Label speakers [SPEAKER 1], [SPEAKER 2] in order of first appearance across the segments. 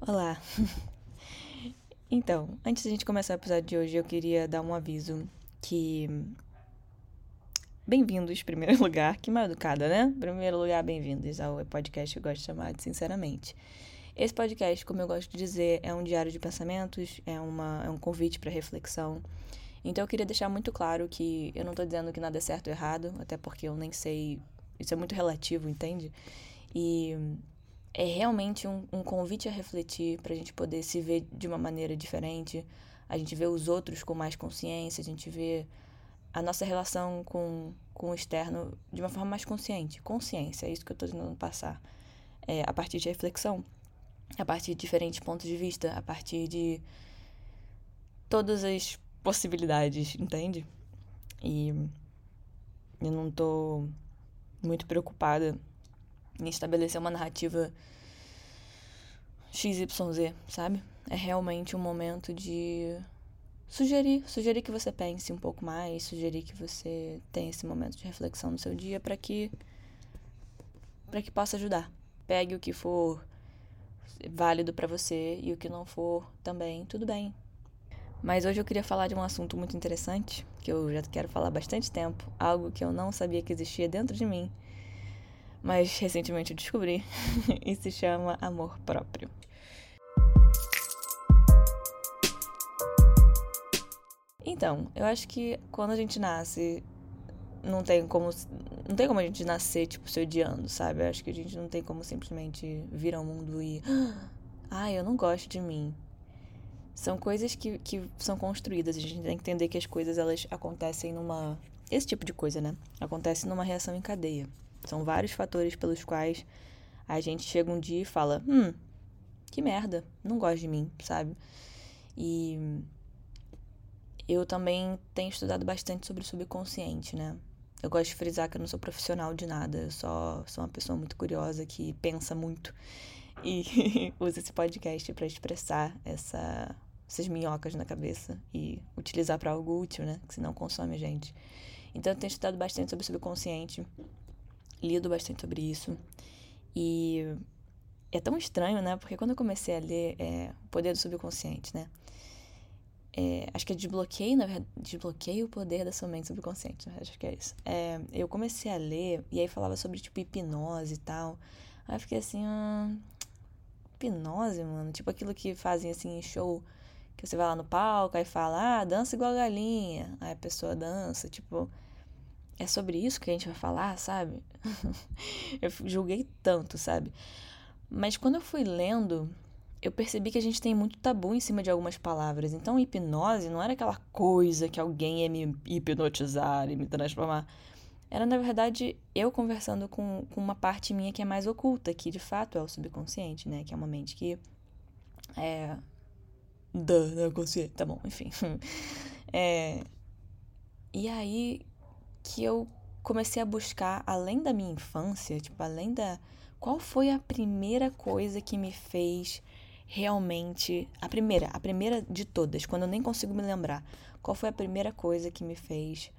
[SPEAKER 1] Olá! Então, antes da gente começar o episódio de hoje, eu queria dar um aviso que. Bem-vindos, em primeiro lugar, que mal educada, né? Primeiro lugar, bem-vindos ao podcast que eu gosto de chamar de Sinceramente. Esse podcast, como eu gosto de dizer, é um diário de pensamentos, é, uma, é um convite para reflexão. Então eu queria deixar muito claro que eu não tô dizendo que nada é certo ou errado, até porque eu nem sei. Isso é muito relativo, entende? E é realmente um, um convite a refletir para a gente poder se ver de uma maneira diferente, a gente vê os outros com mais consciência, a gente vê a nossa relação com, com o externo de uma forma mais consciente. Consciência, é isso que eu estou tentando passar. É, a partir de reflexão, a partir de diferentes pontos de vista, a partir de todas as possibilidades, entende? E eu não estou muito preocupada em estabelecer uma narrativa XYZ, sabe? É realmente um momento de sugerir, sugerir que você pense um pouco mais, sugerir que você tenha esse momento de reflexão no seu dia para que para que possa ajudar. Pegue o que for válido para você e o que não for também, tudo bem. Mas hoje eu queria falar de um assunto muito interessante, que eu já quero falar há bastante tempo, algo que eu não sabia que existia dentro de mim mas recentemente eu descobri e se chama amor próprio. Então, eu acho que quando a gente nasce, não tem como não tem como a gente nascer tipo se odiando, sabe? Eu acho que a gente não tem como simplesmente vir ao mundo e ah, eu não gosto de mim. São coisas que, que são construídas, a gente tem que entender que as coisas elas acontecem numa esse tipo de coisa, né? Acontece numa reação em cadeia. São vários fatores pelos quais a gente chega um dia e fala: hum, que merda, não gosto de mim, sabe? E eu também tenho estudado bastante sobre o subconsciente, né? Eu gosto de frisar que eu não sou profissional de nada, eu só sou uma pessoa muito curiosa que pensa muito e usa esse podcast para expressar essa, essas minhocas na cabeça e utilizar para algo útil, né? Que senão consome a gente. Então eu tenho estudado bastante sobre o subconsciente lido bastante sobre isso. E é tão estranho, né? Porque quando eu comecei a ler é, O Poder do Subconsciente, né? É, acho que é desbloqueio, na verdade, o poder da sua mente subconsciente, né? acho que é isso. É, eu comecei a ler e aí falava sobre, tipo, hipnose e tal. Aí eu fiquei assim, hum, hipnose, mano? Tipo aquilo que fazem, assim, em show, que você vai lá no palco, aí fala, ah, dança igual a galinha. Aí a pessoa dança, tipo é sobre isso que a gente vai falar, sabe? eu julguei tanto, sabe? Mas quando eu fui lendo, eu percebi que a gente tem muito tabu em cima de algumas palavras. Então, hipnose não era aquela coisa que alguém ia me hipnotizar e me transformar. Era, na verdade, eu conversando com, com uma parte minha que é mais oculta, que de fato é o subconsciente, né? Que é uma mente que é. Da, não consciente. Tá bom, enfim. é... E aí que eu comecei a buscar além da minha infância, tipo, além da qual foi a primeira coisa que me fez realmente a primeira, a primeira de todas, quando eu nem consigo me lembrar, qual foi a primeira coisa que me fez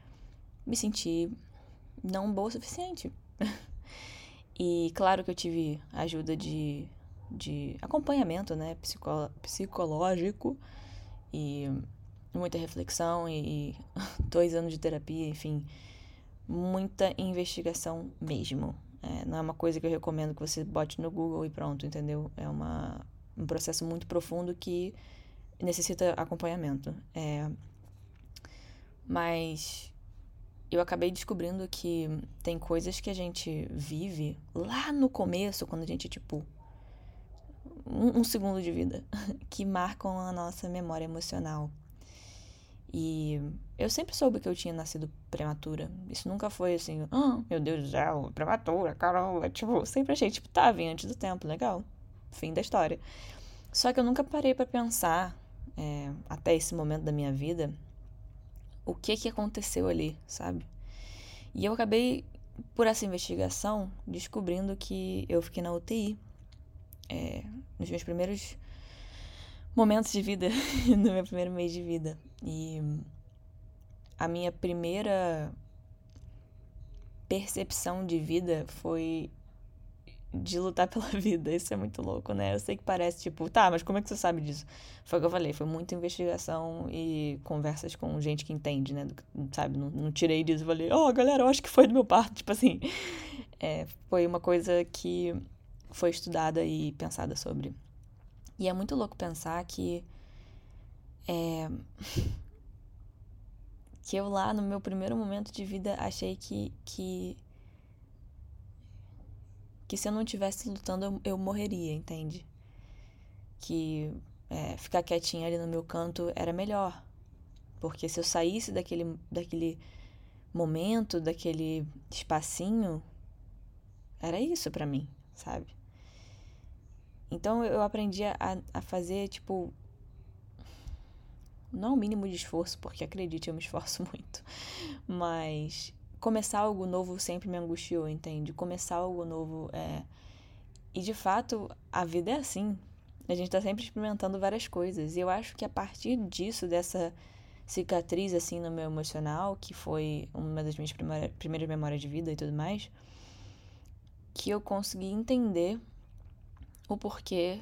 [SPEAKER 1] me sentir não boa o suficiente. e claro que eu tive ajuda de, de acompanhamento, né, psicó psicológico e muita reflexão e, e dois anos de terapia, enfim, muita investigação mesmo. É, não é uma coisa que eu recomendo que você bote no Google e pronto, entendeu? É uma, um processo muito profundo que necessita acompanhamento. É, mas eu acabei descobrindo que tem coisas que a gente vive lá no começo, quando a gente, tipo, um, um segundo de vida, que marcam a nossa memória emocional. E eu sempre soube que eu tinha nascido prematura. Isso nunca foi assim, oh, meu Deus do céu, prematura, caramba. Tipo, sempre achei, tipo, tá, vim antes do tempo, legal. Fim da história. Só que eu nunca parei para pensar, é, até esse momento da minha vida, o que que aconteceu ali, sabe? E eu acabei, por essa investigação, descobrindo que eu fiquei na UTI. É, nos meus primeiros momentos de vida, no meu primeiro mês de vida. E a minha primeira percepção de vida foi de lutar pela vida. Isso é muito louco, né? Eu sei que parece tipo, tá, mas como é que você sabe disso? Foi o que eu falei, foi muita investigação e conversas com gente que entende, né? Sabe? Não, não tirei disso e falei, ó, oh, galera, eu acho que foi do meu parto. Tipo assim, é, foi uma coisa que foi estudada e pensada sobre. E é muito louco pensar que. É, que eu lá no meu primeiro momento de vida achei que. que que se eu não estivesse lutando eu, eu, morreria, entende? Que é, ficar quietinha ali no meu canto era melhor. Porque se eu saísse daquele, daquele momento, daquele espacinho, era isso para mim, sabe? Então eu aprendi a, a fazer, tipo. Não o mínimo de esforço, porque acredite, eu me esforço muito. Mas começar algo novo sempre me angustiou, entende? Começar algo novo é. E de fato, a vida é assim. A gente tá sempre experimentando várias coisas. E eu acho que a partir disso, dessa cicatriz assim no meu emocional, que foi uma das minhas primeiras memórias de vida e tudo mais, que eu consegui entender o porquê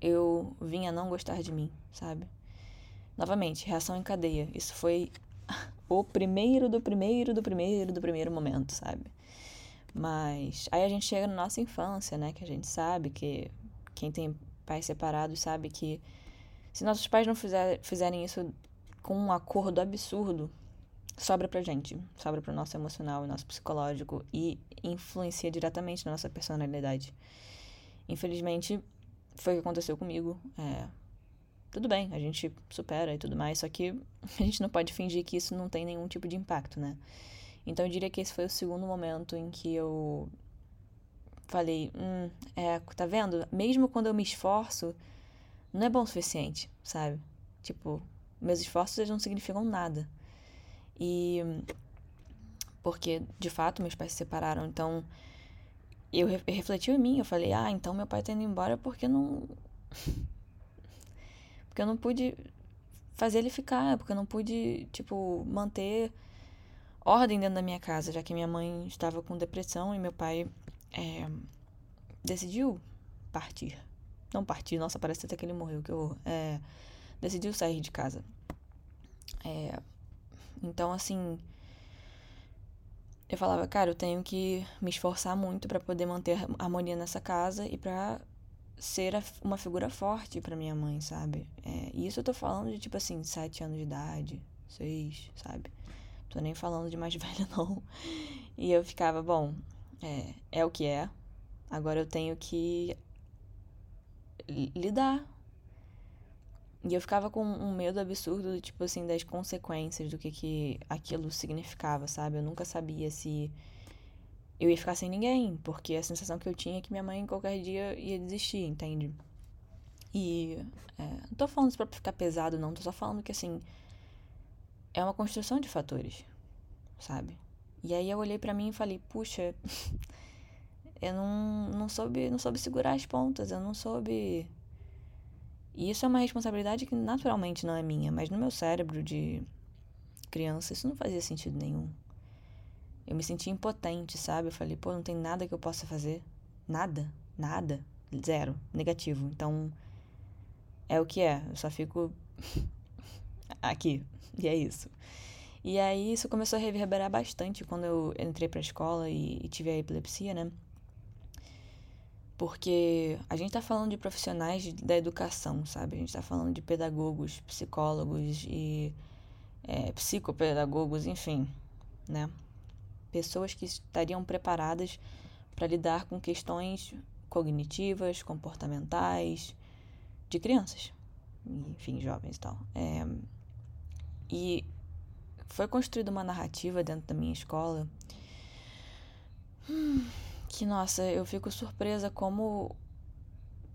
[SPEAKER 1] eu vinha não gostar de mim, sabe? Novamente, reação em cadeia. Isso foi o primeiro do primeiro do primeiro do primeiro momento, sabe? Mas aí a gente chega na nossa infância, né? Que a gente sabe que quem tem pais separados sabe que se nossos pais não fizer, fizerem isso com um acordo absurdo, sobra pra gente, sobra pro nosso emocional e nosso psicológico e influencia diretamente na nossa personalidade. Infelizmente, foi o que aconteceu comigo. É, tudo bem, a gente supera e tudo mais, só que a gente não pode fingir que isso não tem nenhum tipo de impacto, né? Então eu diria que esse foi o segundo momento em que eu falei, hum, é, tá vendo? Mesmo quando eu me esforço, não é bom o suficiente, sabe? Tipo, meus esforços não significam nada. E porque de fato meus pais se separaram, então eu refleti em mim, eu falei: "Ah, então meu pai tá indo embora porque não porque eu não pude fazer ele ficar, porque eu não pude, tipo, manter ordem dentro da minha casa, já que minha mãe estava com depressão e meu pai é, decidiu partir. Não partir, nossa, parece até que ele morreu, que eu é, decidiu sair de casa. É, então, assim, eu falava, cara, eu tenho que me esforçar muito para poder manter a harmonia nessa casa e para ser uma figura forte para minha mãe, sabe? É, e isso eu tô falando de tipo assim, sete anos de idade, seis, sabe? Tô nem falando de mais velha, não. E eu ficava, bom, é, é o que é. Agora eu tenho que lidar e eu ficava com um medo absurdo, tipo assim, das consequências do que, que aquilo significava, sabe? Eu nunca sabia se eu ia ficar sem ninguém, porque a sensação que eu tinha é que minha mãe qualquer dia ia desistir, entende? E é, não tô falando isso pra ficar pesado, não, tô só falando que assim é uma construção de fatores, sabe? E aí eu olhei para mim e falei, puxa, eu não, não soube, não soube segurar as pontas, eu não soube e isso é uma responsabilidade que naturalmente não é minha, mas no meu cérebro de criança isso não fazia sentido nenhum. Eu me sentia impotente, sabe? Eu falei, pô, não tem nada que eu possa fazer. Nada, nada, zero, negativo. Então, é o que é. Eu só fico aqui. E é isso. E aí isso começou a reverberar bastante quando eu entrei pra escola e, e tive a epilepsia, né? Porque a gente está falando de profissionais da educação, sabe? A gente está falando de pedagogos, psicólogos e é, psicopedagogos, enfim, né? Pessoas que estariam preparadas para lidar com questões cognitivas, comportamentais, de crianças, enfim, jovens e tal. É, e foi construída uma narrativa dentro da minha escola. Hum, que, nossa, eu fico surpresa como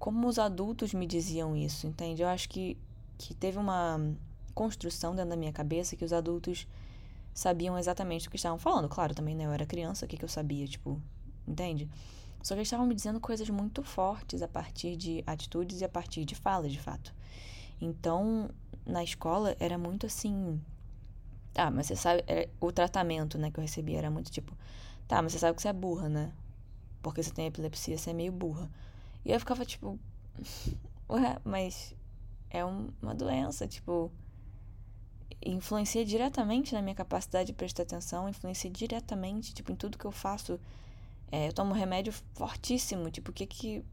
[SPEAKER 1] como os adultos me diziam isso, entende? Eu acho que, que teve uma construção dentro da minha cabeça que os adultos sabiam exatamente o que estavam falando. Claro, também, né? Eu era criança, o que, que eu sabia, tipo, entende? Só que eles estavam me dizendo coisas muito fortes a partir de atitudes e a partir de falas, de fato. Então, na escola, era muito assim. Tá, mas você sabe. Era, o tratamento, né, que eu recebia era muito tipo. Tá, mas você sabe que você é burra, né? porque você tem epilepsia, você é meio burra. E eu ficava tipo, ué, mas é um, uma doença, tipo, influencia diretamente na minha capacidade de prestar atenção, influencia diretamente, tipo, em tudo que eu faço. É, eu tomo remédio fortíssimo, tipo, que que...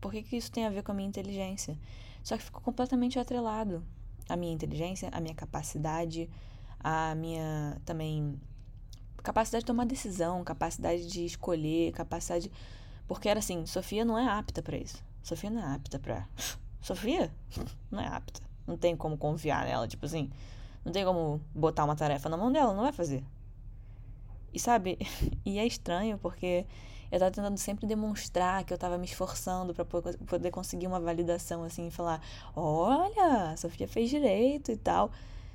[SPEAKER 1] Por que que isso tem a ver com a minha inteligência? Só que ficou completamente atrelado. A minha inteligência, a minha capacidade, a minha também capacidade de tomar decisão, capacidade de escolher, capacidade. Porque era assim, Sofia não é apta para isso. Sofia não é apta pra. Sofia não é apta. Não tem como confiar nela, tipo assim. Não tem como botar uma tarefa na mão dela, não vai fazer. E sabe? E é estranho porque eu tava tentando sempre demonstrar que eu tava me esforçando para poder conseguir uma validação, assim, e falar: olha, a Sofia fez direito e tal.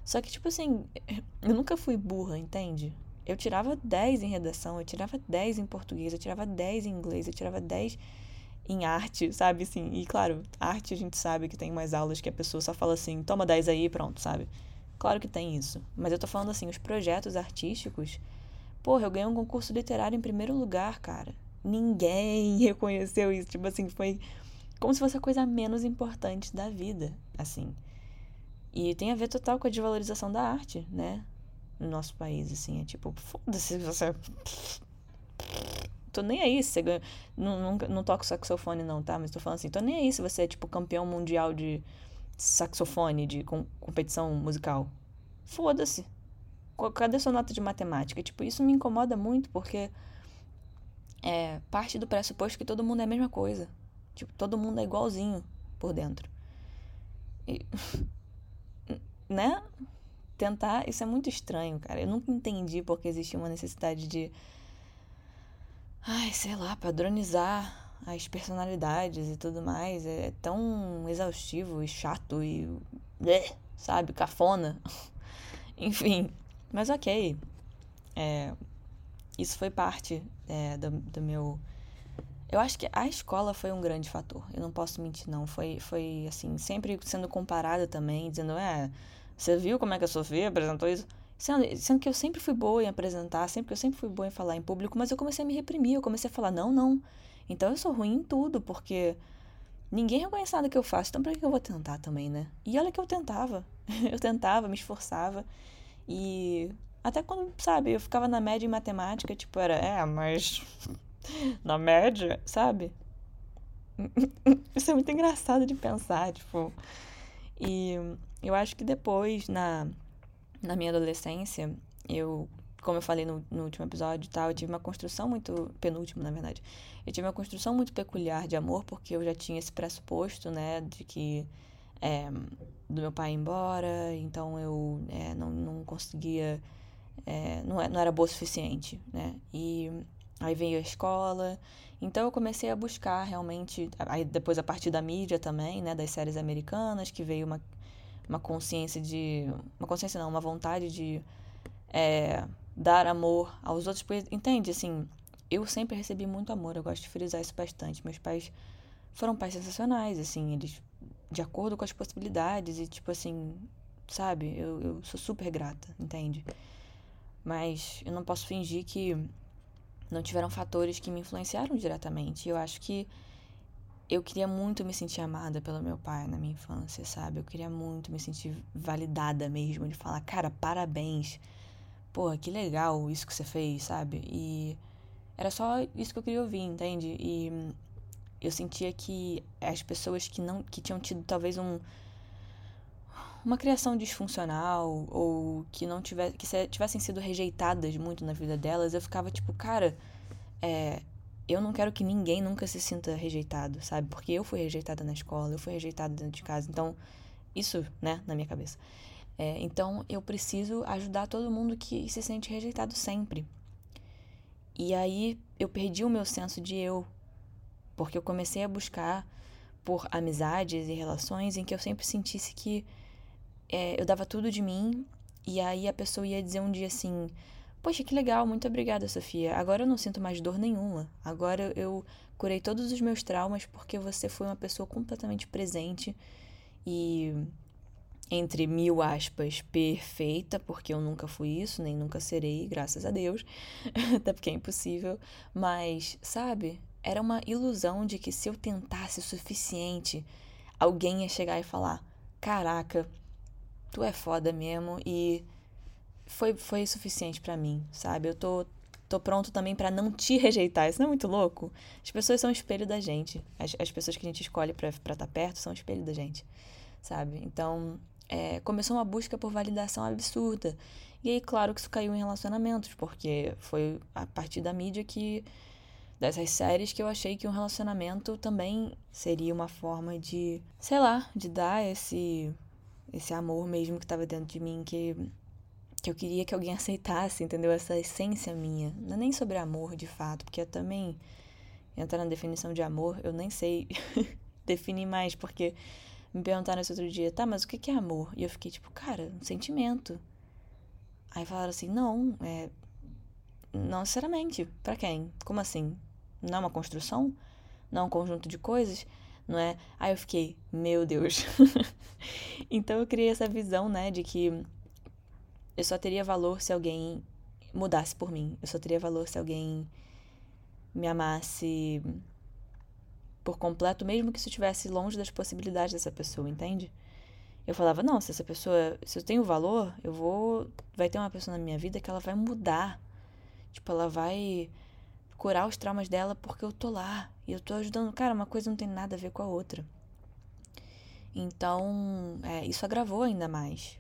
[SPEAKER 1] Só que, tipo assim, eu nunca fui burra, entende? Eu tirava 10 em redação, eu tirava 10 em português, eu tirava 10 em inglês, eu tirava 10 em arte, sabe? Assim, e claro, arte a gente sabe que tem mais aulas que a pessoa só fala assim, toma 10 aí e pronto, sabe? Claro que tem isso. Mas eu tô falando assim, os projetos artísticos. Porra, eu ganhei um concurso literário em primeiro lugar, cara. Ninguém reconheceu isso. Tipo assim, foi como se fosse a coisa menos importante da vida, assim. E tem a ver total com a desvalorização da arte, né? No nosso país, assim. É tipo, foda-se você. Tô nem aí se você ganha. Não, não, não toco saxofone, não, tá? Mas tô falando assim, tô nem aí se você é, tipo, campeão mundial de saxofone, de com, competição musical. Foda-se. Cadê sua nota de matemática? Tipo, isso me incomoda muito porque é parte do pressuposto que todo mundo é a mesma coisa. Tipo, todo mundo é igualzinho por dentro. E, né? Tentar, isso é muito estranho, cara. Eu nunca entendi porque existia uma necessidade de ai, sei lá, padronizar as personalidades e tudo mais. É tão exaustivo e chato e. sabe, cafona. Enfim, mas ok. É, isso foi parte é, do, do meu. Eu acho que a escola foi um grande fator. Eu não posso mentir, não. Foi, foi assim, sempre sendo comparada também, dizendo, é, você viu como é que a Sofia apresentou isso? Sendo, sendo que eu sempre fui boa em apresentar, sempre que eu sempre fui boa em falar em público, mas eu comecei a me reprimir, eu comecei a falar, não, não, então eu sou ruim em tudo, porque ninguém reconhece nada que eu faço, então pra que eu vou tentar também, né? E olha que eu tentava. eu tentava, me esforçava. E até quando, sabe, eu ficava na média em matemática, tipo, era, é, mas na média, sabe? Isso é muito engraçado de pensar, tipo. E eu acho que depois, na, na minha adolescência, eu como eu falei no, no último episódio e tal, eu tive uma construção muito. penúltimo, na verdade. Eu tive uma construção muito peculiar de amor, porque eu já tinha esse pressuposto, né, de que. É, do meu pai ir embora, então eu é, não, não conseguia. É, não, é, não era boa o suficiente, né? E aí veio a escola. Então eu comecei a buscar realmente. Aí depois a partir da mídia também, né, das séries americanas, que veio uma, uma consciência de. Uma consciência não, uma vontade de. É, dar amor aos outros, porque, entende, assim, eu sempre recebi muito amor, eu gosto de frisar isso bastante. Meus pais foram pais sensacionais, assim, eles, de acordo com as possibilidades, e tipo assim, sabe, eu, eu sou super grata, entende? Mas eu não posso fingir que não tiveram fatores que me influenciaram diretamente. Eu acho que eu queria muito me sentir amada pelo meu pai na minha infância, sabe? Eu queria muito me sentir validada mesmo, de falar, cara, parabéns porra, que legal isso que você fez, sabe? E era só isso que eu queria ouvir, entende? E eu sentia que as pessoas que não que tinham tido talvez um uma criação disfuncional ou que não tivesse que tivessem sido rejeitadas muito na vida delas, eu ficava tipo, cara, é, eu não quero que ninguém nunca se sinta rejeitado, sabe? Porque eu fui rejeitada na escola, eu fui rejeitada dentro de casa. Então, isso, né, na minha cabeça. É, então eu preciso ajudar todo mundo que se sente rejeitado sempre. E aí eu perdi o meu senso de eu, porque eu comecei a buscar por amizades e relações em que eu sempre sentisse que é, eu dava tudo de mim e aí a pessoa ia dizer um dia assim: Poxa, que legal, muito obrigada, Sofia. Agora eu não sinto mais dor nenhuma. Agora eu curei todos os meus traumas porque você foi uma pessoa completamente presente e entre mil aspas, perfeita, porque eu nunca fui isso, nem nunca serei, graças a Deus, até porque é impossível. Mas, sabe, era uma ilusão de que se eu tentasse o suficiente, alguém ia chegar e falar: Caraca, tu é foda mesmo e foi, foi suficiente para mim, sabe? Eu tô, tô pronto também para não te rejeitar. Isso não é muito louco? As pessoas são espelho da gente. As, as pessoas que a gente escolhe pra estar tá perto são espelho da gente, sabe? Então, é, começou uma busca por validação absurda. E aí, claro que isso caiu em relacionamentos, porque foi a partir da mídia que. dessas séries que eu achei que um relacionamento também seria uma forma de, sei lá, de dar esse. esse amor mesmo que estava dentro de mim, que. que eu queria que alguém aceitasse, entendeu? Essa essência minha. Não é nem sobre amor de fato, porque eu também. entrar na definição de amor, eu nem sei definir mais, porque me perguntaram esse outro dia, tá, mas o que é amor? E eu fiquei tipo, cara, um sentimento. Aí falaram assim, não, é. Não necessariamente. para quem? Como assim? Não é uma construção? Não é um conjunto de coisas? Não é? Aí eu fiquei, meu Deus. então eu criei essa visão, né, de que eu só teria valor se alguém mudasse por mim. Eu só teria valor se alguém me amasse por completo, mesmo que isso estivesse longe das possibilidades dessa pessoa, entende? Eu falava, não, se essa pessoa, se eu tenho valor, eu vou, vai ter uma pessoa na minha vida que ela vai mudar. Tipo, ela vai curar os traumas dela porque eu tô lá e eu tô ajudando. Cara, uma coisa não tem nada a ver com a outra. Então, é, isso agravou ainda mais.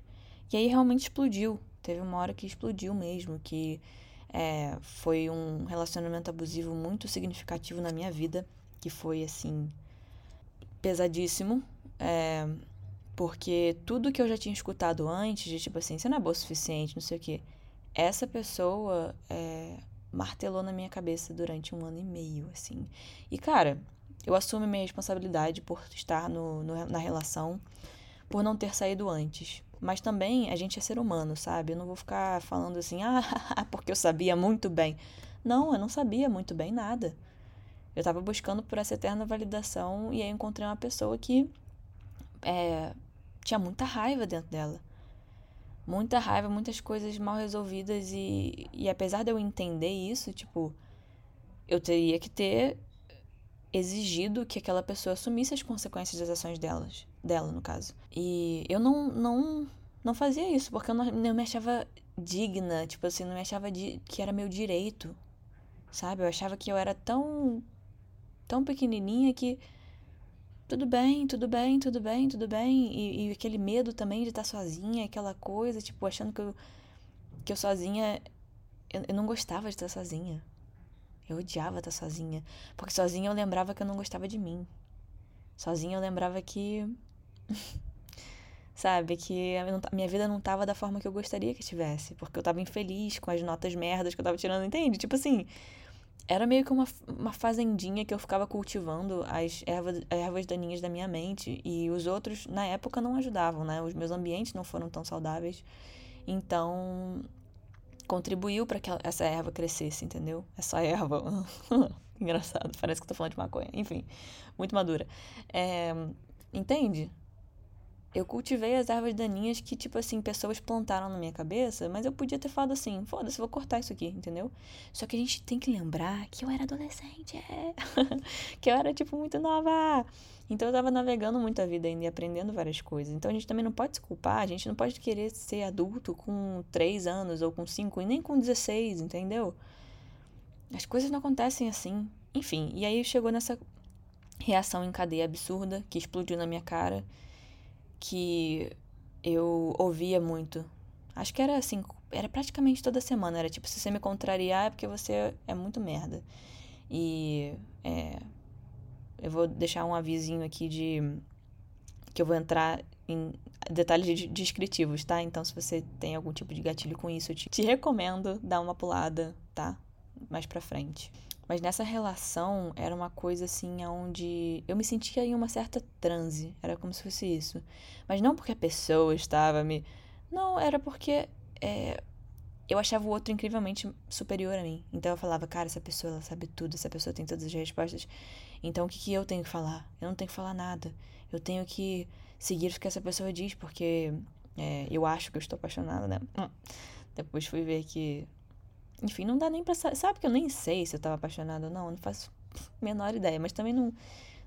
[SPEAKER 1] E aí realmente explodiu. Teve uma hora que explodiu mesmo, que é, foi um relacionamento abusivo muito significativo na minha vida que foi assim pesadíssimo, é, porque tudo que eu já tinha escutado antes, de tipo assim, você não é boa o suficiente, não sei o quê, essa pessoa é, martelou na minha cabeça durante um ano e meio, assim. E cara, eu assumo minha responsabilidade por estar no, no, na relação, por não ter saído antes. Mas também a gente é ser humano, sabe? Eu não vou ficar falando assim, ah, porque eu sabia muito bem. Não, eu não sabia muito bem nada. Eu estava buscando por essa eterna validação e aí encontrei uma pessoa que é, tinha muita raiva dentro dela. Muita raiva, muitas coisas mal resolvidas e, e apesar de eu entender isso, tipo, eu teria que ter exigido que aquela pessoa assumisse as consequências das ações delas, dela, no caso. E eu não, não, não fazia isso, porque eu não, não me achava digna, tipo assim, não me achava que era meu direito, sabe? Eu achava que eu era tão tão pequenininha que tudo bem, tudo bem, tudo bem, tudo bem. E, e aquele medo também de estar sozinha, aquela coisa, tipo, achando que eu, que eu sozinha. Eu, eu não gostava de estar sozinha. Eu odiava estar sozinha. Porque sozinha eu lembrava que eu não gostava de mim. Sozinha eu lembrava que. sabe, que a minha vida não tava da forma que eu gostaria que tivesse. Porque eu tava infeliz com as notas merdas que eu tava tirando, entende? Tipo assim, era meio que uma, uma fazendinha que eu ficava cultivando as ervas, ervas daninhas da minha mente. E os outros, na época, não ajudavam, né? Os meus ambientes não foram tão saudáveis. Então, contribuiu para que essa erva crescesse, entendeu? Essa erva. Engraçado, parece que eu tô falando de maconha. Enfim, muito madura. É, entende? Eu cultivei as ervas daninhas que, tipo assim, pessoas plantaram na minha cabeça, mas eu podia ter falado assim, foda-se, vou cortar isso aqui, entendeu? Só que a gente tem que lembrar que eu era adolescente, é. que eu era, tipo, muito nova. Então eu tava navegando muito a vida ainda e aprendendo várias coisas. Então a gente também não pode se culpar, a gente não pode querer ser adulto com 3 anos ou com 5 e nem com 16, entendeu? As coisas não acontecem assim. Enfim, e aí chegou nessa reação em cadeia absurda que explodiu na minha cara que eu ouvia muito. Acho que era assim, era praticamente toda semana. Era tipo, se você me contrariar é porque você é muito merda. E é, eu vou deixar um avisinho aqui de que eu vou entrar em detalhes descritivos, tá? Então, se você tem algum tipo de gatilho com isso, eu te, te recomendo dar uma pulada, tá? Mais pra frente. Mas nessa relação era uma coisa assim onde eu me sentia em uma certa transe, era como se fosse isso. Mas não porque a pessoa estava me. Não, era porque é, eu achava o outro incrivelmente superior a mim. Então eu falava, cara, essa pessoa ela sabe tudo, essa pessoa tem todas as respostas. Então o que, que eu tenho que falar? Eu não tenho que falar nada. Eu tenho que seguir o que essa pessoa diz, porque é, eu acho que eu estou apaixonada, né? Hum. Depois fui ver que enfim, não dá nem pra saber. Sabe que eu nem sei se eu tava apaixonada ou não? Não faço, menor ideia, mas também não,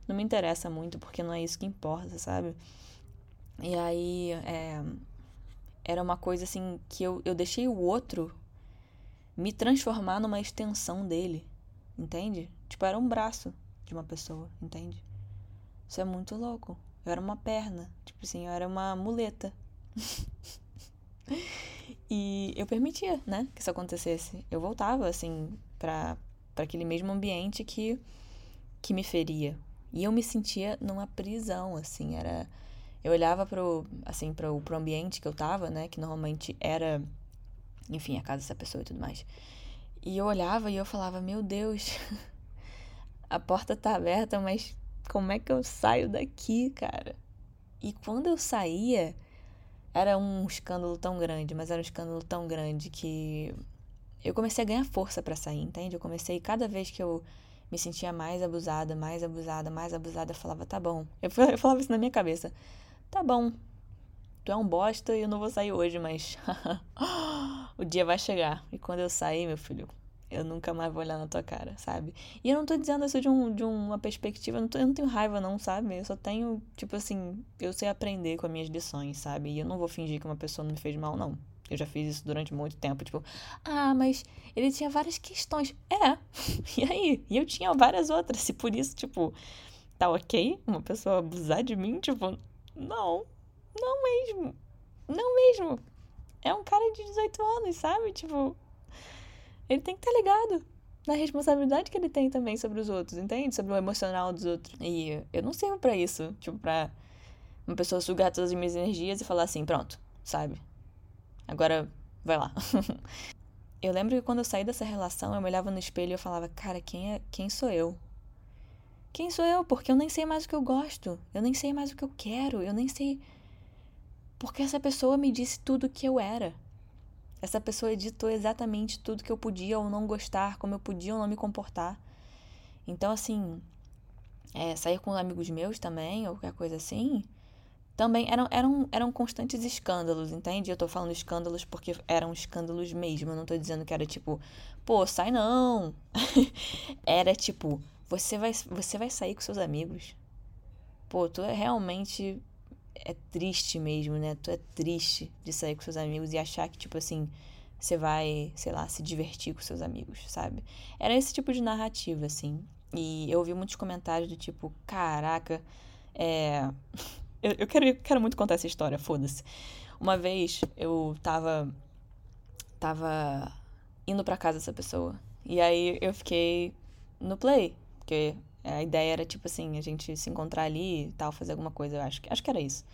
[SPEAKER 1] não me interessa muito, porque não é isso que importa, sabe? E aí, é, era uma coisa assim que eu, eu deixei o outro me transformar numa extensão dele, entende? Tipo, era um braço de uma pessoa, entende? Isso é muito louco. Eu era uma perna, tipo assim, eu era uma muleta. e eu permitia, né, que isso acontecesse. Eu voltava, assim, para aquele mesmo ambiente que, que me feria. E eu me sentia numa prisão, assim, era... Eu olhava pro, assim, pro, pro ambiente que eu tava, né, que normalmente era, enfim, a casa dessa pessoa e tudo mais. E eu olhava e eu falava, meu Deus, a porta tá aberta, mas como é que eu saio daqui, cara? E quando eu saía, era um escândalo tão grande, mas era um escândalo tão grande que eu comecei a ganhar força para sair, entende? Eu comecei, cada vez que eu me sentia mais abusada, mais abusada, mais abusada, eu falava, tá bom. Eu, falava isso na minha cabeça. Tá bom. Tu é um bosta e eu não vou sair hoje, mas o dia vai chegar. E quando eu sair, meu filho, eu nunca mais vou olhar na tua cara, sabe? E eu não tô dizendo isso de, um, de uma perspectiva, eu não, tô, eu não tenho raiva, não, sabe? Eu só tenho, tipo assim, eu sei aprender com as minhas lições, sabe? E eu não vou fingir que uma pessoa não me fez mal, não. Eu já fiz isso durante muito tempo, tipo, ah, mas ele tinha várias questões. É, e aí? E eu tinha várias outras, e por isso, tipo, tá ok uma pessoa abusar de mim? Tipo, não, não mesmo, não mesmo. É um cara de 18 anos, sabe? Tipo, ele tem que estar tá ligado na responsabilidade que ele tem também sobre os outros, entende? Sobre o emocional dos outros. E eu não sirvo para isso, tipo, pra uma pessoa sugar todas as minhas energias e falar assim, pronto, sabe? Agora vai lá. eu lembro que quando eu saí dessa relação, eu me olhava no espelho e eu falava, cara, quem é, quem sou eu? Quem sou eu? Porque eu nem sei mais o que eu gosto. Eu nem sei mais o que eu quero. Eu nem sei porque essa pessoa me disse tudo o que eu era. Essa pessoa editou exatamente tudo que eu podia ou não gostar, como eu podia ou não me comportar. Então, assim, é, sair com amigos meus também, ou qualquer coisa assim, também eram, eram, eram constantes escândalos, entende? Eu tô falando escândalos porque eram escândalos mesmo. Eu não tô dizendo que era tipo, pô, sai não. era tipo, você vai, você vai sair com seus amigos. Pô, tu é realmente é triste mesmo, né? Tu é triste de sair com seus amigos e achar que, tipo assim, você vai, sei lá, se divertir com seus amigos, sabe? Era esse tipo de narrativa, assim. E eu ouvi muitos comentários do tipo, caraca, é. Eu, eu quero, quero muito contar essa história, foda-se. Uma vez eu tava. tava indo pra casa dessa pessoa. E aí eu fiquei no play, porque a ideia era, tipo assim, a gente se encontrar ali e tal, fazer alguma coisa, eu acho, acho que era isso.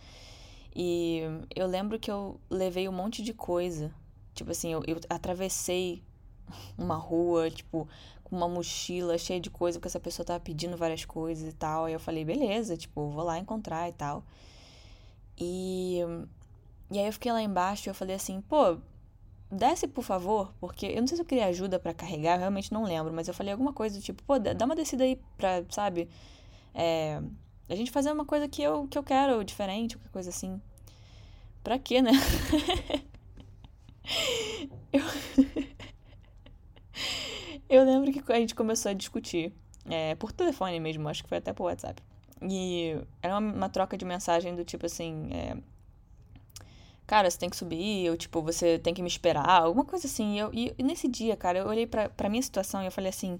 [SPEAKER 1] E eu lembro que eu levei um monte de coisa. Tipo assim, eu, eu atravessei uma rua, tipo, com uma mochila cheia de coisa, porque essa pessoa tava pedindo várias coisas e tal. Aí eu falei, beleza, tipo, vou lá encontrar e tal. E, e aí eu fiquei lá embaixo e eu falei assim, pô, desce, por favor, porque eu não sei se eu queria ajuda para carregar, eu realmente não lembro, mas eu falei alguma coisa do tipo, pô, dá uma descida aí pra, sabe, é, a gente fazer uma coisa que eu, que eu quero, diferente, qualquer coisa assim. Pra quê, né? eu... eu lembro que a gente começou a discutir, é, por telefone mesmo, acho que foi até por WhatsApp. E era uma, uma troca de mensagem do tipo assim, é, cara, você tem que subir, ou tipo, você tem que me esperar, alguma coisa assim. E, eu, e, nesse dia, cara, eu olhei pra, pra minha situação e eu falei assim: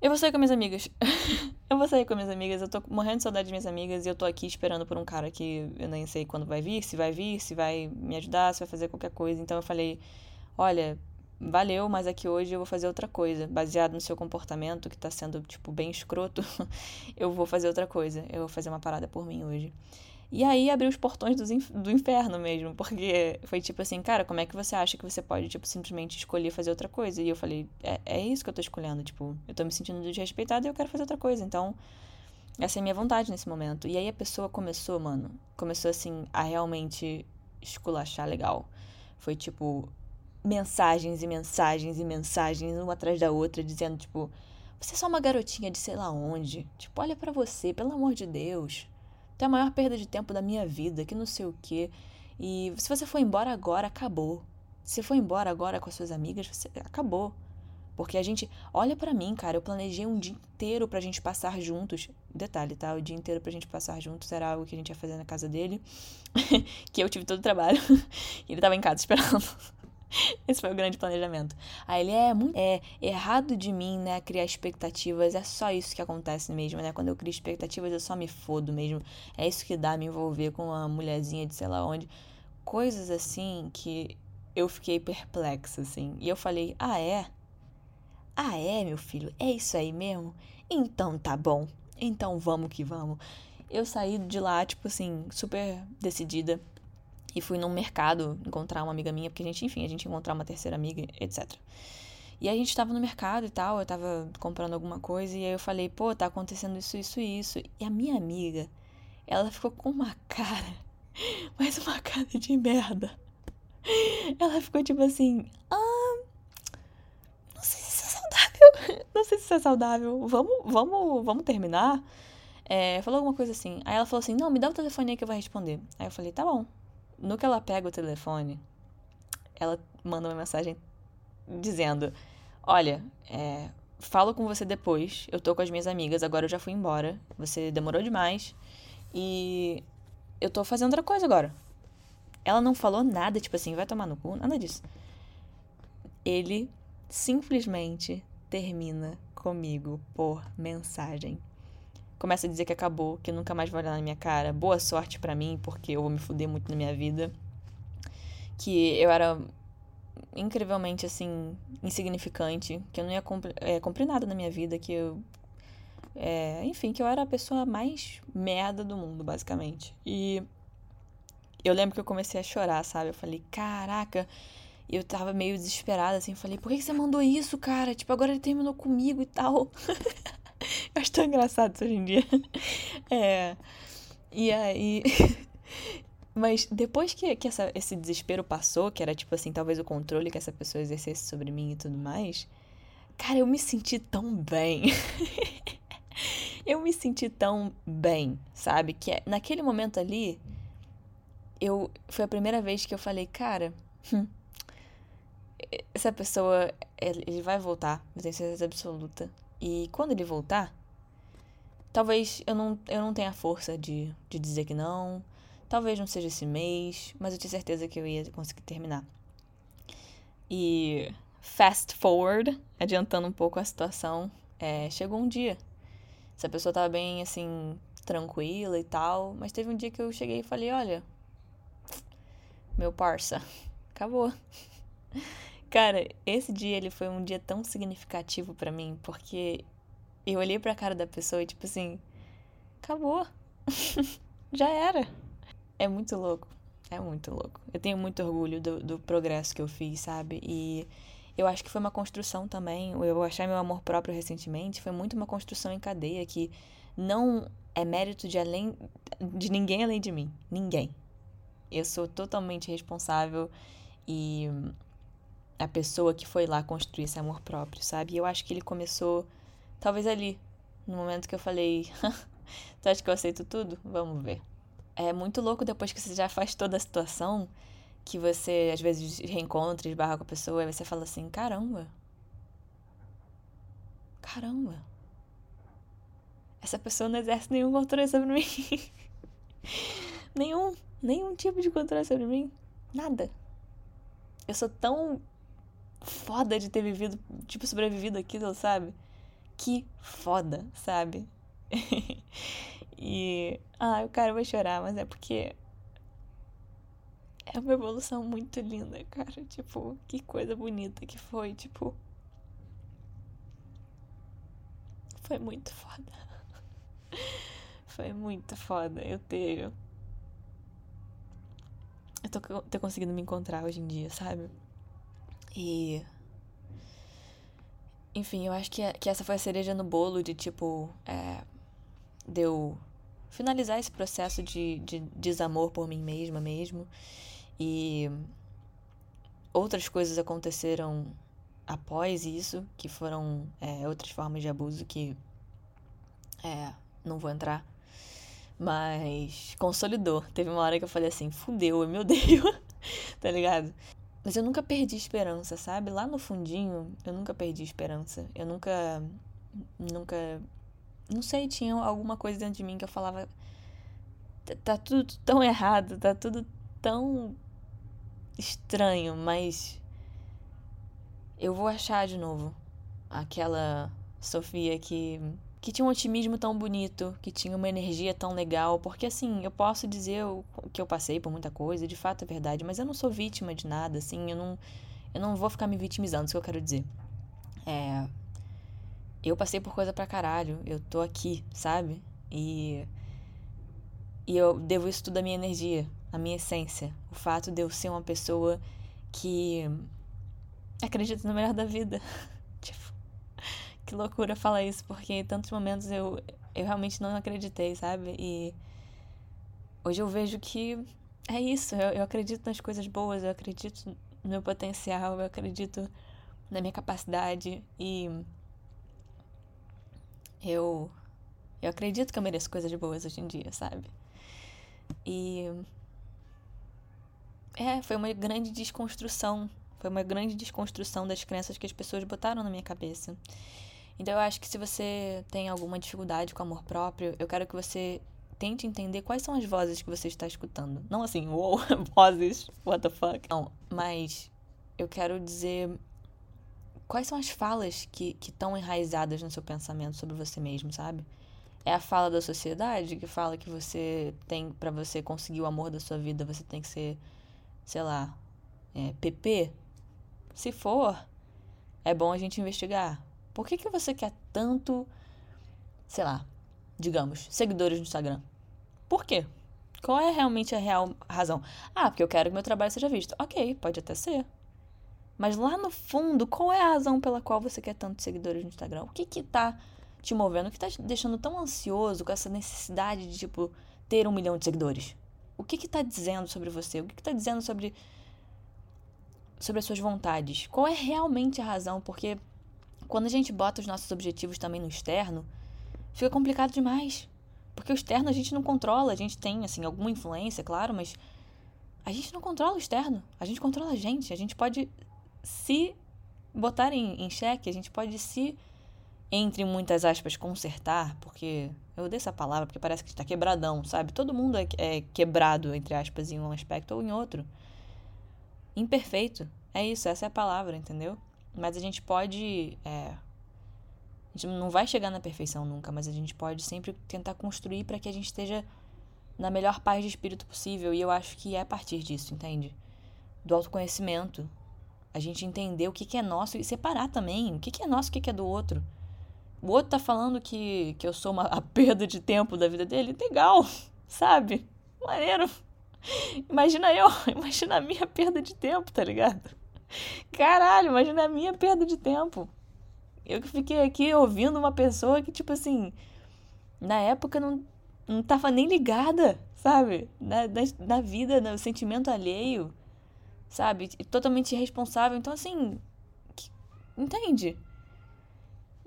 [SPEAKER 1] eu vou sair com minhas amigas. eu vou sair com minhas amigas, eu tô morrendo de saudade de minhas amigas e eu tô aqui esperando por um cara que eu nem sei quando vai vir, se vai vir, se vai me ajudar, se vai fazer qualquer coisa. Então eu falei: olha. Valeu, mas aqui hoje eu vou fazer outra coisa. Baseado no seu comportamento, que tá sendo, tipo, bem escroto, eu vou fazer outra coisa. Eu vou fazer uma parada por mim hoje. E aí abriu os portões do inferno mesmo, porque foi tipo assim, cara, como é que você acha que você pode, tipo, simplesmente escolher fazer outra coisa? E eu falei, é, é isso que eu tô escolhendo, tipo, eu tô me sentindo desrespeitada e eu quero fazer outra coisa, então essa é a minha vontade nesse momento. E aí a pessoa começou, mano, começou assim a realmente esculachar legal. Foi tipo mensagens e mensagens e mensagens uma atrás da outra dizendo tipo, você é só uma garotinha de sei lá onde. Tipo, olha para você, pelo amor de Deus. Tu é a maior perda de tempo da minha vida, que não sei o quê. E se você for embora agora, acabou. Se for embora agora com as suas amigas, você acabou. Porque a gente, olha para mim, cara, eu planejei um dia inteiro pra gente passar juntos. Detalhe, tá? O dia inteiro pra gente passar juntos era algo que a gente ia fazer na casa dele. que eu tive todo o trabalho. e ele tava em casa esperando. Esse foi o grande planejamento. Aí ele é muito é errado de mim, né, criar expectativas. É só isso que acontece mesmo, né? Quando eu crio expectativas, eu só me fodo mesmo. É isso que dá me envolver com uma mulherzinha de sei lá onde. Coisas assim que eu fiquei perplexa assim. E eu falei: "Ah, é? Ah, é, meu filho? É isso aí mesmo? Então tá bom. Então vamos que vamos. Eu saí de lá, tipo assim, super decidida. E fui num mercado encontrar uma amiga minha, porque a gente, enfim, a gente encontrar uma terceira amiga, etc. E a gente tava no mercado e tal, eu tava comprando alguma coisa, e aí eu falei, pô, tá acontecendo isso, isso e isso. E a minha amiga, ela ficou com uma cara, mas uma cara de merda. Ela ficou tipo assim, ah, não sei se não sei se isso é saudável. Vamos, vamos, vamos terminar? É, falou alguma coisa assim. Aí ela falou assim: Não, me dá o telefone aí que eu vou responder. Aí eu falei: Tá bom. No que ela pega o telefone, ela manda uma mensagem dizendo: Olha, é, falo com você depois. Eu tô com as minhas amigas, agora eu já fui embora. Você demorou demais. E eu tô fazendo outra coisa agora. Ela não falou nada, tipo assim, vai tomar no cu, nada disso. Ele simplesmente termina comigo por mensagem. Começa a dizer que acabou, que nunca mais vai olhar na minha cara. Boa sorte para mim, porque eu vou me fuder muito na minha vida. Que eu era incrivelmente, assim, insignificante. Que eu não ia cumprir, é, cumprir nada na minha vida. Que eu. É, enfim, que eu era a pessoa mais merda do mundo, basicamente. E eu lembro que eu comecei a chorar, sabe? Eu falei, caraca, e eu tava meio desesperada, assim, falei, por que você mandou isso, cara? Tipo, agora ele terminou comigo e tal. acho tão engraçado isso hoje em dia. É. E aí. Mas depois que, que essa, esse desespero passou, que era tipo assim, talvez o controle que essa pessoa exercesse sobre mim e tudo mais, cara, eu me senti tão bem. eu me senti tão bem, sabe? Que é, naquele momento ali, eu foi a primeira vez que eu falei, cara, hum, essa pessoa, ele vai voltar, eu tenho certeza absoluta. E quando ele voltar, talvez eu não, eu não tenha força de, de dizer que não, talvez não seja esse mês, mas eu tinha certeza que eu ia conseguir terminar. E fast forward, adiantando um pouco a situação, é, chegou um dia. Essa pessoa tava bem, assim, tranquila e tal, mas teve um dia que eu cheguei e falei: Olha, meu parça, acabou. Cara, esse dia ele foi um dia tão significativo para mim, porque eu olhei pra cara da pessoa e tipo assim, acabou. Já era. É muito louco. É muito louco. Eu tenho muito orgulho do, do progresso que eu fiz, sabe? E eu acho que foi uma construção também. Eu achar meu amor próprio recentemente foi muito uma construção em cadeia que não é mérito de além de ninguém além de mim. Ninguém. Eu sou totalmente responsável e a pessoa que foi lá construir esse amor próprio, sabe? Eu acho que ele começou, talvez ali, no momento que eu falei: Tu acha que eu aceito tudo? Vamos ver. É muito louco depois que você já faz toda a situação, que você às vezes reencontra, esbarra com a pessoa, e você fala assim: caramba. Caramba. Essa pessoa não exerce nenhum controle sobre mim. nenhum. Nenhum tipo de controle sobre mim. Nada. Eu sou tão foda de ter vivido, tipo, sobrevivido aquilo, sabe? Que foda, sabe? e. Ah, o cara vai chorar, mas é porque. É uma evolução muito linda, cara. Tipo, que coisa bonita que foi, tipo. Foi muito foda. Foi muito foda eu ter. Eu tô, ter conseguido me encontrar hoje em dia, sabe? E. Enfim, eu acho que, que essa foi a cereja no bolo de tipo. É, de eu finalizar esse processo de, de desamor por mim mesma mesmo. E outras coisas aconteceram após isso, que foram é, outras formas de abuso que é, não vou entrar. Mas consolidou. Teve uma hora que eu falei assim, fudeu, eu me odeio, tá ligado? Mas eu nunca perdi esperança, sabe? Lá no fundinho, eu nunca perdi esperança. Eu nunca. Nunca. Não sei, tinha alguma coisa dentro de mim que eu falava. Tá tudo tão errado, tá tudo tão estranho, mas. Eu vou achar de novo aquela Sofia que que tinha um otimismo tão bonito, que tinha uma energia tão legal, porque assim, eu posso dizer que eu passei por muita coisa, de fato é verdade, mas eu não sou vítima de nada, assim, eu não, eu não vou ficar me vitimizando, isso que eu quero dizer. É, eu passei por coisa pra caralho, eu tô aqui, sabe? E, e eu devo isso tudo à minha energia, à minha essência, o fato de eu ser uma pessoa que acredita no melhor da vida. que loucura falar isso, porque em tantos momentos eu, eu realmente não acreditei, sabe? E hoje eu vejo que é isso, eu, eu acredito nas coisas boas, eu acredito no meu potencial, eu acredito na minha capacidade e eu eu acredito que eu mereço coisas boas hoje em dia, sabe? E é, foi uma grande desconstrução, foi uma grande desconstrução das crenças que as pessoas botaram na minha cabeça. Então eu acho que se você tem alguma dificuldade com amor próprio, eu quero que você tente entender quais são as vozes que você está escutando. Não assim, uou, vozes, what the fuck. Não, mas eu quero dizer quais são as falas que estão enraizadas no seu pensamento sobre você mesmo, sabe? É a fala da sociedade que fala que você tem, para você conseguir o amor da sua vida, você tem que ser, sei lá, é, PP? Se for, é bom a gente investigar. Por que, que você quer tanto, sei lá, digamos, seguidores no Instagram? Por quê? Qual é realmente a real razão? Ah, porque eu quero que meu trabalho seja visto. Ok, pode até ser. Mas lá no fundo, qual é a razão pela qual você quer tantos seguidores no Instagram? O que que tá te movendo? O que tá te deixando tão ansioso com essa necessidade de, tipo, ter um milhão de seguidores? O que que tá dizendo sobre você? O que que tá dizendo sobre sobre as suas vontades? Qual é realmente a razão? Porque quando a gente bota os nossos objetivos também no externo, fica complicado demais. Porque o externo a gente não controla, a gente tem, assim, alguma influência, claro, mas a gente não controla o externo, a gente controla a gente. A gente pode se botar em, em xeque, a gente pode se, entre muitas aspas, consertar, porque eu odeio essa palavra porque parece que está quebradão, sabe? Todo mundo é, é quebrado, entre aspas, em um aspecto ou em outro. Imperfeito. É isso, essa é a palavra, entendeu? Mas a gente pode. É, a gente não vai chegar na perfeição nunca, mas a gente pode sempre tentar construir para que a gente esteja na melhor paz de espírito possível. E eu acho que é a partir disso, entende? Do autoconhecimento. A gente entender o que, que é nosso e separar também o que, que é nosso e o que, que é do outro. O outro tá falando que, que eu sou uma, a perda de tempo da vida dele. Legal, sabe? Maneiro. Imagina eu, imagina a minha perda de tempo, tá ligado? Caralho, imagina a minha perda de tempo. Eu que fiquei aqui ouvindo uma pessoa que, tipo assim, na época não, não tava nem ligada, sabe? Na, na, na vida, no sentimento alheio, sabe? Totalmente irresponsável. Então, assim, que, entende?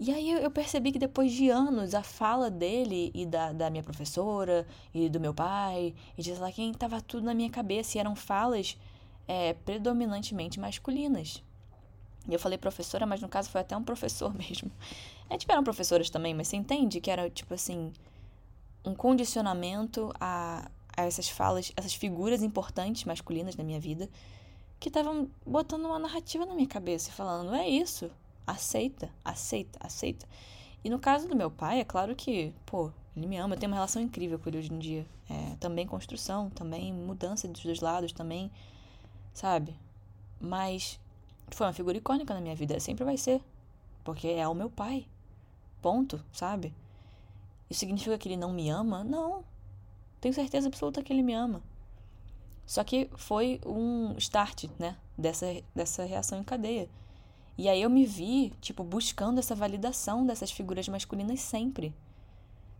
[SPEAKER 1] E aí eu percebi que depois de anos a fala dele e da, da minha professora e do meu pai e de sei lá quem tava tudo na minha cabeça e eram falas é, predominantemente masculinas. E eu falei professora, mas no caso foi até um professor mesmo. É, tiveram professoras também, mas você entende que era tipo assim um condicionamento a, a essas falas, essas figuras importantes masculinas na minha vida que estavam botando uma narrativa na minha cabeça e falando: é isso, aceita, aceita, aceita. E no caso do meu pai, é claro que, pô, ele me ama, eu tenho uma relação incrível com ele hoje em dia. É, também construção, também mudança dos dois lados, também sabe? Mas foi uma figura icônica na minha vida, sempre vai ser, porque é o meu pai. Ponto, sabe? Isso significa que ele não me ama? Não. Tenho certeza absoluta que ele me ama. Só que foi um start, né, dessa, dessa reação em cadeia. E aí eu me vi, tipo, buscando essa validação dessas figuras masculinas sempre.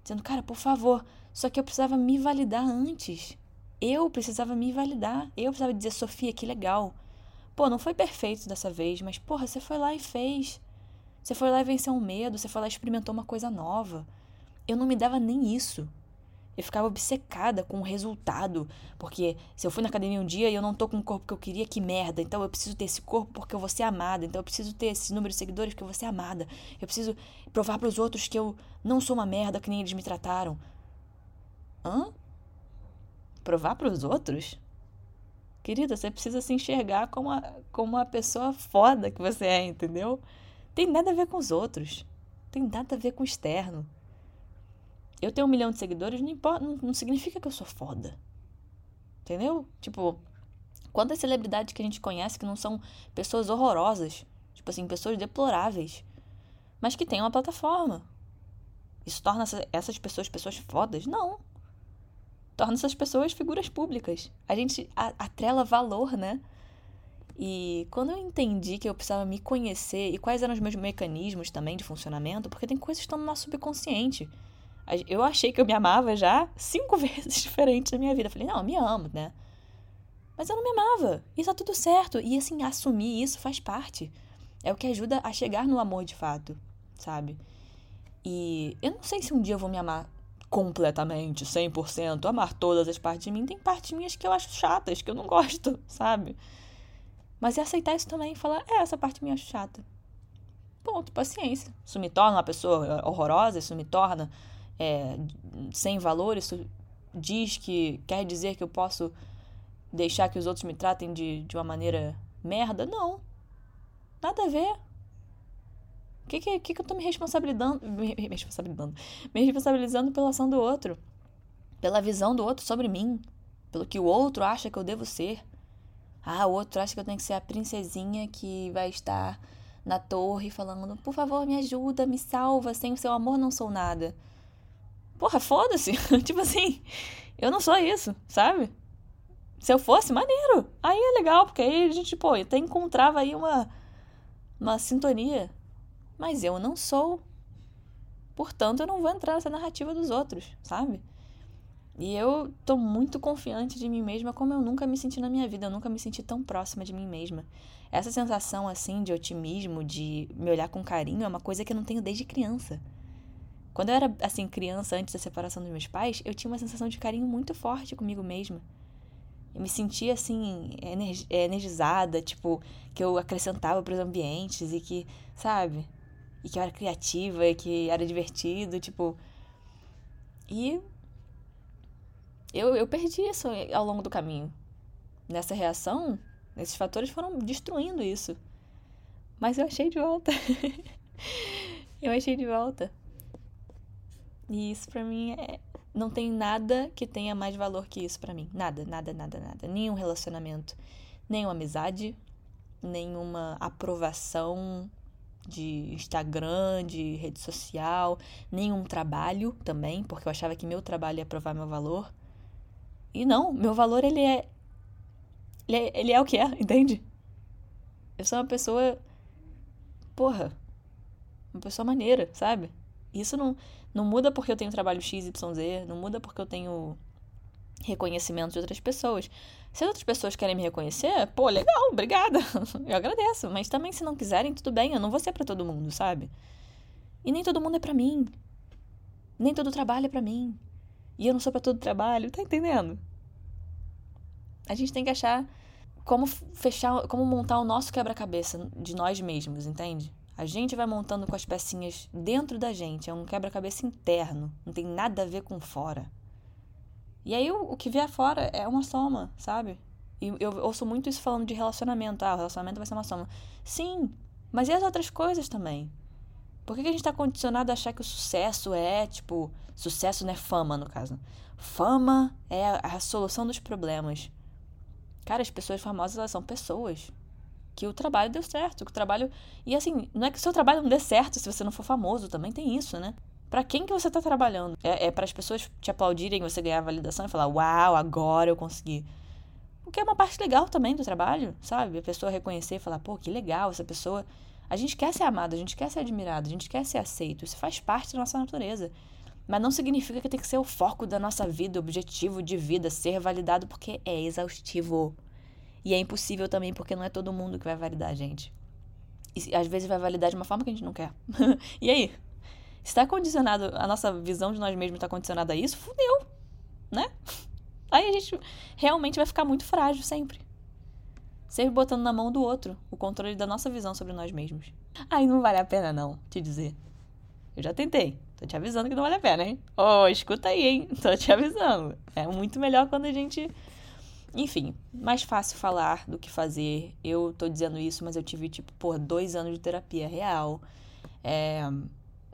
[SPEAKER 1] Dizendo, cara, por favor, só que eu precisava me validar antes. Eu precisava me validar. Eu precisava dizer, Sofia, que legal. Pô, não foi perfeito dessa vez, mas porra, você foi lá e fez. Você foi lá e venceu um medo, você foi lá e experimentou uma coisa nova. Eu não me dava nem isso. Eu ficava obcecada com o resultado. Porque se eu fui na academia um dia e eu não tô com o corpo que eu queria, que merda. Então eu preciso ter esse corpo porque eu vou ser amada. Então eu preciso ter esse número de seguidores porque eu vou ser amada. Eu preciso provar para os outros que eu não sou uma merda que nem eles me trataram. Hã? Provar para os outros? Querida, você precisa se enxergar como a, como a pessoa foda que você é, entendeu? Tem nada a ver com os outros. Tem nada a ver com o externo. Eu tenho um milhão de seguidores, não, importa, não, não significa que eu sou foda. Entendeu? Tipo, quantas celebridades que a gente conhece que não são pessoas horrorosas, tipo assim, pessoas deploráveis, mas que têm uma plataforma. Isso torna essas pessoas pessoas fodas? Não. Torna essas pessoas figuras públicas. A gente atrela valor, né? E quando eu entendi que eu precisava me conhecer e quais eram os meus mecanismos também de funcionamento, porque tem coisas que estão no nosso subconsciente. Eu achei que eu me amava já cinco vezes diferentes na minha vida. Falei, não, eu me amo, né? Mas eu não me amava. E tá tudo certo. E assim, assumir isso faz parte. É o que ajuda a chegar no amor de fato, sabe? E eu não sei se um dia eu vou me amar completamente, 100%, amar todas as partes de mim. Tem partes minhas que eu acho chatas, que eu não gosto, sabe? Mas é aceitar isso também falar, é, essa parte minha acho chata. Ponto, paciência. Isso me torna uma pessoa horrorosa, isso me torna é, sem valor, isso diz que quer dizer que eu posso deixar que os outros me tratem de, de uma maneira merda? Não. Nada a ver. O que, que, que, eu tô me responsabilizando, me, me responsabilizando? Me responsabilizando pela ação do outro. Pela visão do outro sobre mim. Pelo que o outro acha que eu devo ser. Ah, o outro acha que eu tenho que ser a princesinha que vai estar na torre falando: por favor, me ajuda, me salva, sem o seu amor não sou nada. Porra, foda-se. tipo assim, eu não sou isso, sabe? Se eu fosse, maneiro. Aí é legal, porque aí a gente, pô, até encontrava aí uma, uma sintonia. Mas eu não sou. Portanto, eu não vou entrar nessa narrativa dos outros, sabe? E eu tô muito confiante de mim mesma como eu nunca me senti na minha vida. Eu nunca me senti tão próxima de mim mesma. Essa sensação, assim, de otimismo, de me olhar com carinho, é uma coisa que eu não tenho desde criança. Quando eu era, assim, criança, antes da separação dos meus pais, eu tinha uma sensação de carinho muito forte comigo mesma. Eu me sentia, assim, energizada, tipo, que eu acrescentava para os ambientes e que, sabe? E que eu era criativa e que era divertido, tipo. E. Eu, eu perdi isso ao longo do caminho. Nessa reação, esses fatores foram destruindo isso. Mas eu achei de volta. eu achei de volta. E isso para mim é não tem nada que tenha mais valor que isso para mim. Nada, nada, nada, nada. Nenhum relacionamento, nenhuma amizade, nenhuma aprovação de Instagram, de rede social, nenhum trabalho também, porque eu achava que meu trabalho ia provar meu valor. E não, meu valor ele é ele é, ele é o que é, entende? Eu sou uma pessoa porra, uma pessoa maneira, sabe? Isso não não muda porque eu tenho trabalho XYZ, não muda porque eu tenho reconhecimento de outras pessoas. Se outras pessoas querem me reconhecer, pô, legal, obrigada. Eu agradeço. Mas também, se não quiserem, tudo bem, eu não vou ser pra todo mundo, sabe? E nem todo mundo é pra mim. Nem todo trabalho é pra mim. E eu não sou para todo trabalho, tá entendendo? A gente tem que achar como fechar, como montar o nosso quebra-cabeça de nós mesmos, entende? A gente vai montando com as pecinhas dentro da gente, é um quebra-cabeça interno, não tem nada a ver com fora. E aí o, o que vier fora é uma soma, sabe? E eu ouço muito isso falando de relacionamento. Ah, o relacionamento vai ser uma soma. Sim, mas e as outras coisas também? Por que, que a gente está condicionado a achar que o sucesso é, tipo, sucesso não é fama, no caso. Fama é a, solução dos problemas. Cara, as pessoas famosas, elas são pessoas que o trabalho deu certo, que o trabalho. E assim, não é que o seu trabalho não dê certo se você não for famoso, também tem isso, né? Para quem que você tá trabalhando? É, é para as pessoas te aplaudirem, você ganhar validação e falar: "Uau, agora eu consegui". O que é uma parte legal também do trabalho, sabe? A pessoa reconhecer e falar: "Pô, que legal essa pessoa". A gente quer ser amado, a gente quer ser admirado, a gente quer ser aceito. Isso faz parte da nossa natureza. Mas não significa que tem que ser o foco da nossa vida, o objetivo de vida, ser validado, porque é exaustivo. E é impossível também porque não é todo mundo que vai validar a gente. E às vezes vai validar de uma forma que a gente não quer. e aí? Está condicionado, a nossa visão de nós mesmos está condicionada a isso, fudeu. né? Aí a gente realmente vai ficar muito frágil sempre. Sempre botando na mão do outro o controle da nossa visão sobre nós mesmos. Aí não vale a pena, não, te dizer. Eu já tentei. Tô te avisando que não vale a pena, hein? Oh, escuta aí, hein? Tô te avisando. É muito melhor quando a gente. Enfim, mais fácil falar do que fazer. Eu tô dizendo isso, mas eu tive, tipo, por dois anos de terapia real. É...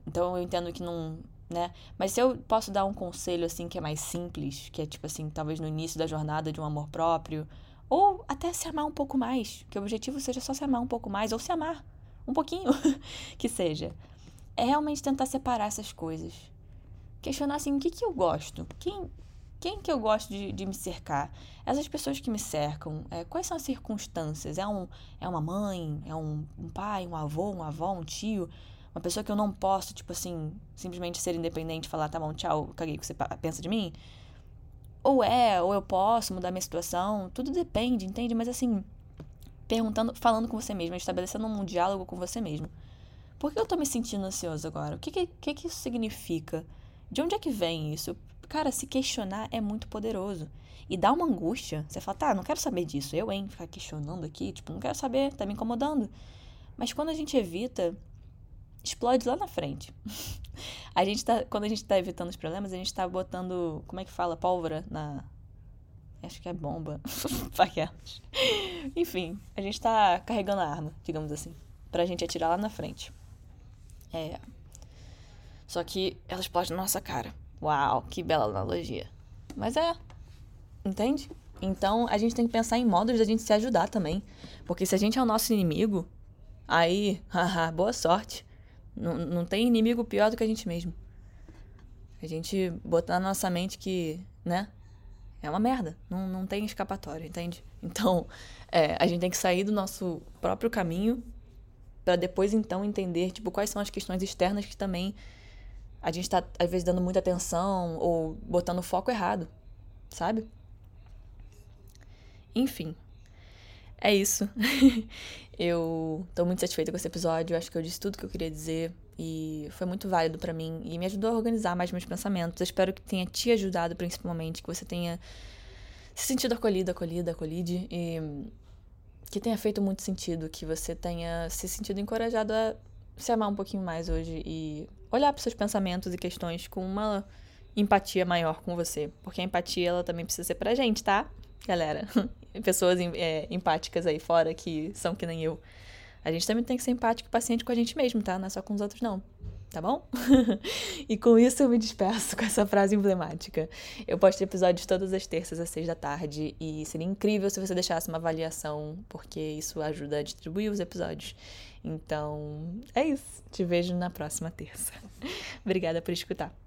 [SPEAKER 1] Então eu entendo que não. Né? Mas se eu posso dar um conselho, assim, que é mais simples, que é, tipo assim, talvez no início da jornada de um amor próprio, ou até se amar um pouco mais, que o objetivo seja só se amar um pouco mais, ou se amar um pouquinho, que seja. É realmente tentar separar essas coisas. Questionar assim, o que, que eu gosto? Quem, quem que eu gosto de, de me cercar? Essas pessoas que me cercam, é, quais são as circunstâncias? É, um, é uma mãe? É um, um pai, um avô, uma avó, um tio? Uma pessoa que eu não posso, tipo assim, simplesmente ser independente e falar, tá bom, tchau, caguei o que você pensa de mim? Ou é, ou eu posso mudar minha situação. Tudo depende, entende? Mas assim, perguntando, falando com você mesmo, estabelecendo um diálogo com você mesmo. Por que eu tô me sentindo ansioso agora? O que que, que, que isso significa? De onde é que vem isso? Cara, se questionar é muito poderoso. E dá uma angústia. Você fala, tá, não quero saber disso. Eu, hein, ficar questionando aqui, tipo, não quero saber, tá me incomodando. Mas quando a gente evita, explode lá na frente. a gente tá, quando a gente tá evitando os problemas, a gente tá botando, como é que fala, pólvora na acho que é bomba, paquetes. Enfim, a gente tá carregando a arma, digamos assim, pra gente atirar lá na frente. É. Só que ela explode na nossa cara. Uau, que bela analogia. Mas é. Entende? Então a gente tem que pensar em modos da gente se ajudar também. Porque se a gente é o nosso inimigo, aí, haha, boa sorte. Não, não tem inimigo pior do que a gente mesmo. A gente botar na nossa mente que, né? É uma merda. Não, não tem escapatória, entende? Então, é, a gente tem que sair do nosso próprio caminho para depois, então, entender, tipo, quais são as questões externas que também a gente tá, às vezes, dando muita atenção ou botando foco errado, sabe? Enfim, é isso. eu tô muito satisfeita com esse episódio. Acho que eu disse tudo que eu queria dizer e foi muito válido para mim e me ajudou a organizar mais meus pensamentos. Eu espero que tenha te ajudado, principalmente, que você tenha se sentido acolhido, acolhida, acolhide e que tenha feito muito sentido, que você tenha se sentido encorajado a se amar um pouquinho mais hoje e olhar para seus pensamentos e questões com uma empatia maior com você, porque a empatia ela também precisa ser pra gente, tá? Galera, pessoas é, empáticas aí fora que são que nem eu. A gente também tem que ser empático e paciente com a gente mesmo, tá? Não é só com os outros, não. Tá bom? e com isso eu me despeço com essa frase emblemática. Eu posto episódios todas as terças às seis da tarde e seria incrível se você deixasse uma avaliação, porque isso ajuda a distribuir os episódios. Então, é isso. Te vejo na próxima terça. Obrigada por escutar.